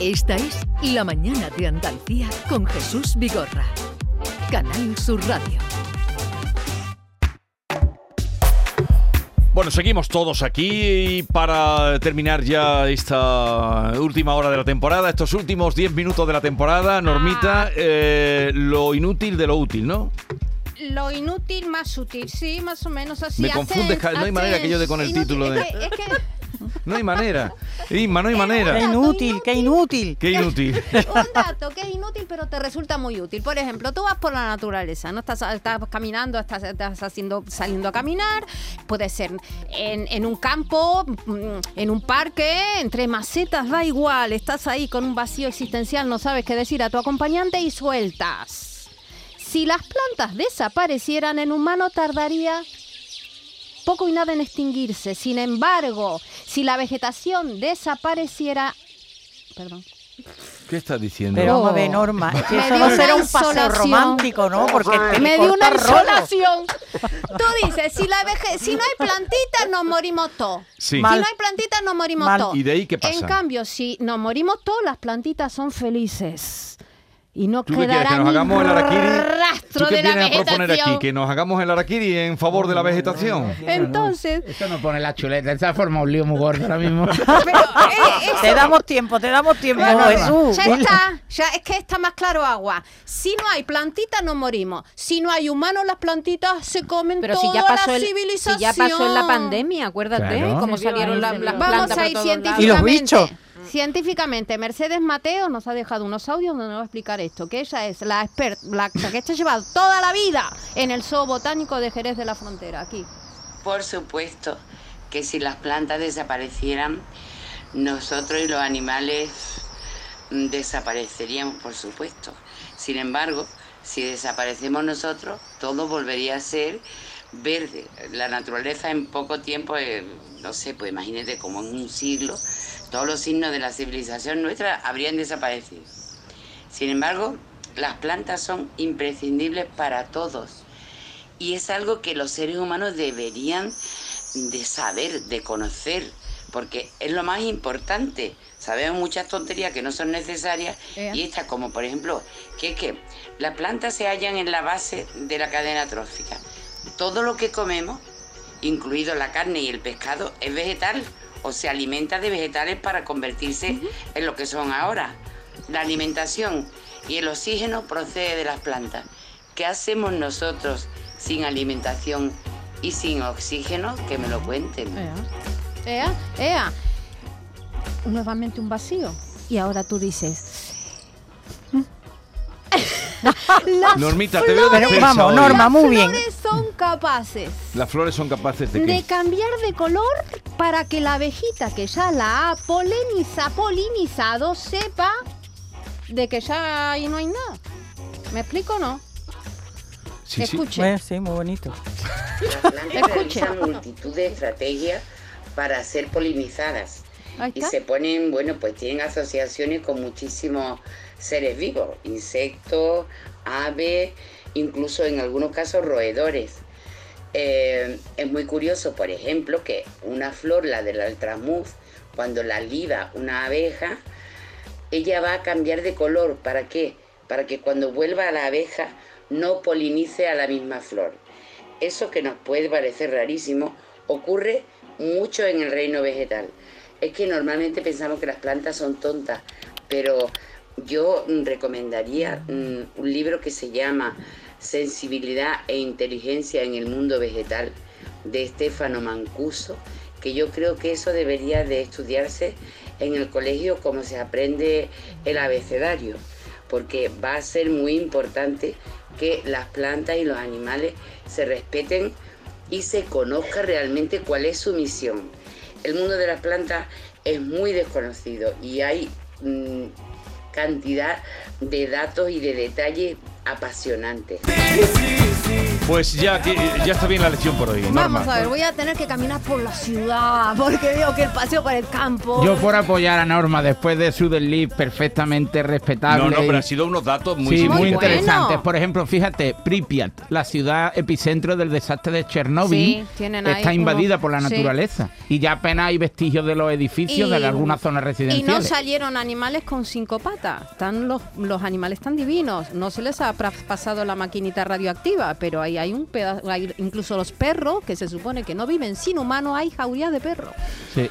Esta es La Mañana de Andalucía con Jesús Vigorra. Canal Sur Radio. Bueno, seguimos todos aquí para terminar ya esta última hora de la temporada, estos últimos 10 minutos de la temporada. Normita, eh, lo inútil de lo útil, ¿no? Lo inútil más útil, sí, más o menos así. Me confundes, no hay manera que yo dé con el inútil. título de- Es que- es que No hay manera. Inma, no hay Qué manera. inútil, qué inútil. Qué inútil. un dato que es inútil pero te resulta muy útil. Por ejemplo, tú vas por la naturaleza, no estás, estás caminando, estás, estás haciendo, saliendo a caminar, puede ser en, en un campo, mm, en un parque, entre macetas, da igual, estás ahí con un vacío existencial, no sabes qué decir a tu acompañante y sueltas. Si las plantas desaparecieran en humano tardaría poco y nada en extinguirse. Sin embargo, si la vegetación desapareciera... Perdón. ¿Qué estás diciendo? Pero vamos a ver, Norma, Me eso dio no una será un paseo insolación. romántico, ¿no? Porque te Me dio una insolación. Tú dices, si, la veje- si no hay plantitas, nos morimos todos. Sí. Si Mal. no hay plantitas, nos morimos todos. ¿Y de ahí qué pasa? En cambio, si nos morimos todos, las plantitas son felices. Y no ¿Tú qué quieres? quedará ¿Que nos hagamos el araquiri? rastro ¿Tú qué de la vienes a proponer vegetación. aquí? ¿Que nos hagamos el araquiri en favor de la vegetación? Entonces, Eso no pone la chuleta, esa forma un lío muy gordo ahora mismo. pero, eh, eso- Te damos tiempo, te damos tiempo, Jesús. Ya está, ya es que está más claro agua. Si no hay plantitas, nos morimos. Si no hay humanos, las plantitas se comen Pero toda si ya pasó la el, si civilización. ya pasó en la pandemia, acuérdate Claro. cómo salieron la- las plantas Vamos por a ir todos lados. científicamente. Y los bichos. Científicamente, Mercedes Mateo nos ha dejado unos audios donde nos va a explicar esto, que ella es la experta, la que está llevado toda la vida en el Zoo Botánico de Jerez de la Frontera, aquí. Por supuesto que si las plantas desaparecieran, nosotros y los animales mm, desapareceríamos, por supuesto. Sin embargo, si desaparecemos nosotros, todo volvería a ser verde. La naturaleza en poco tiempo, eh, no sé, pues imagínate como en un siglo, todos los signos de la civilización nuestra habrían desaparecido. Sin embargo, las plantas son imprescindibles para todos. Y es algo que los seres humanos deberían de saber, de conocer, porque es lo más importante. Sabemos muchas tonterías que no son necesarias y estas como por ejemplo, que es que las plantas se hallan en la base de la cadena trófica. Todo lo que comemos, incluido la carne y el pescado, es vegetal o se alimenta de vegetales para convertirse en lo que son ahora. La alimentación y el oxígeno procede de las plantas. ¿Qué hacemos nosotros sin alimentación y sin oxígeno? Que me lo cuenten. Ea, ea. Nuevamente un vacío. Y ahora tú dices... Las Normita, te veo dispersa vamos. Norma, muy las bien. son capaces Las flores son capaces de de qué? cambiar de color para que la abejita que ya la ha poliniza, polinizado sepa de que ya ahí no hay nada. ¿Me explico o no? Sí, sí. Escuche. Bueno, sí, muy bonito. Las plantas Escuche. realizan multitud de estrategias para ser polinizadas. Y se ponen, bueno, pues tienen asociaciones con muchísimos seres vivos, insectos, aves, incluso en algunos casos roedores. Eh, es muy curioso, por ejemplo, que una flor, la del altramuz, cuando la liba una abeja, ella va a cambiar de color. ¿Para qué? Para que cuando vuelva a la abeja no polinice a la misma flor. Eso que nos puede parecer rarísimo ocurre mucho en el reino vegetal. Es que normalmente pensamos que las plantas son tontas, pero yo recomendaría mm, un libro que se llama Sensibilidad e Inteligencia en el Mundo Vegetal de Estefano Mancuso, que yo creo que eso debería de estudiarse en el colegio como se aprende el abecedario, porque va a ser muy importante que las plantas y los animales se respeten y se conozca realmente cuál es su misión. El mundo de las plantas es muy desconocido y hay mm, cantidad de datos y de detalles sí. Pues ya que ya está bien la lección por hoy. Norma. Vamos a ver, voy a tener que caminar por la ciudad porque veo que el paseo por el campo. Yo por apoyar a Norma después de su desliz perfectamente respetable. No, no, pero y- han sido unos datos muy Sí, muy, Muy interesantes. bueno. Por ejemplo, fíjate, Pripyat, la ciudad epicentro del desastre de Chernóbil, Sí, está invadida unos- por la sí. naturaleza. Y ya apenas hay vestigios de los edificios de algunas zonas Y no residenciales. salieron animales con cinco patas. Están los, los animales tan divinos. No se les ha pasado la maquinita radioactiva, pero ahí hay un pedazo, hay incluso los perros, que se supone que no viven sin humano, hay jauría de perros. Sí.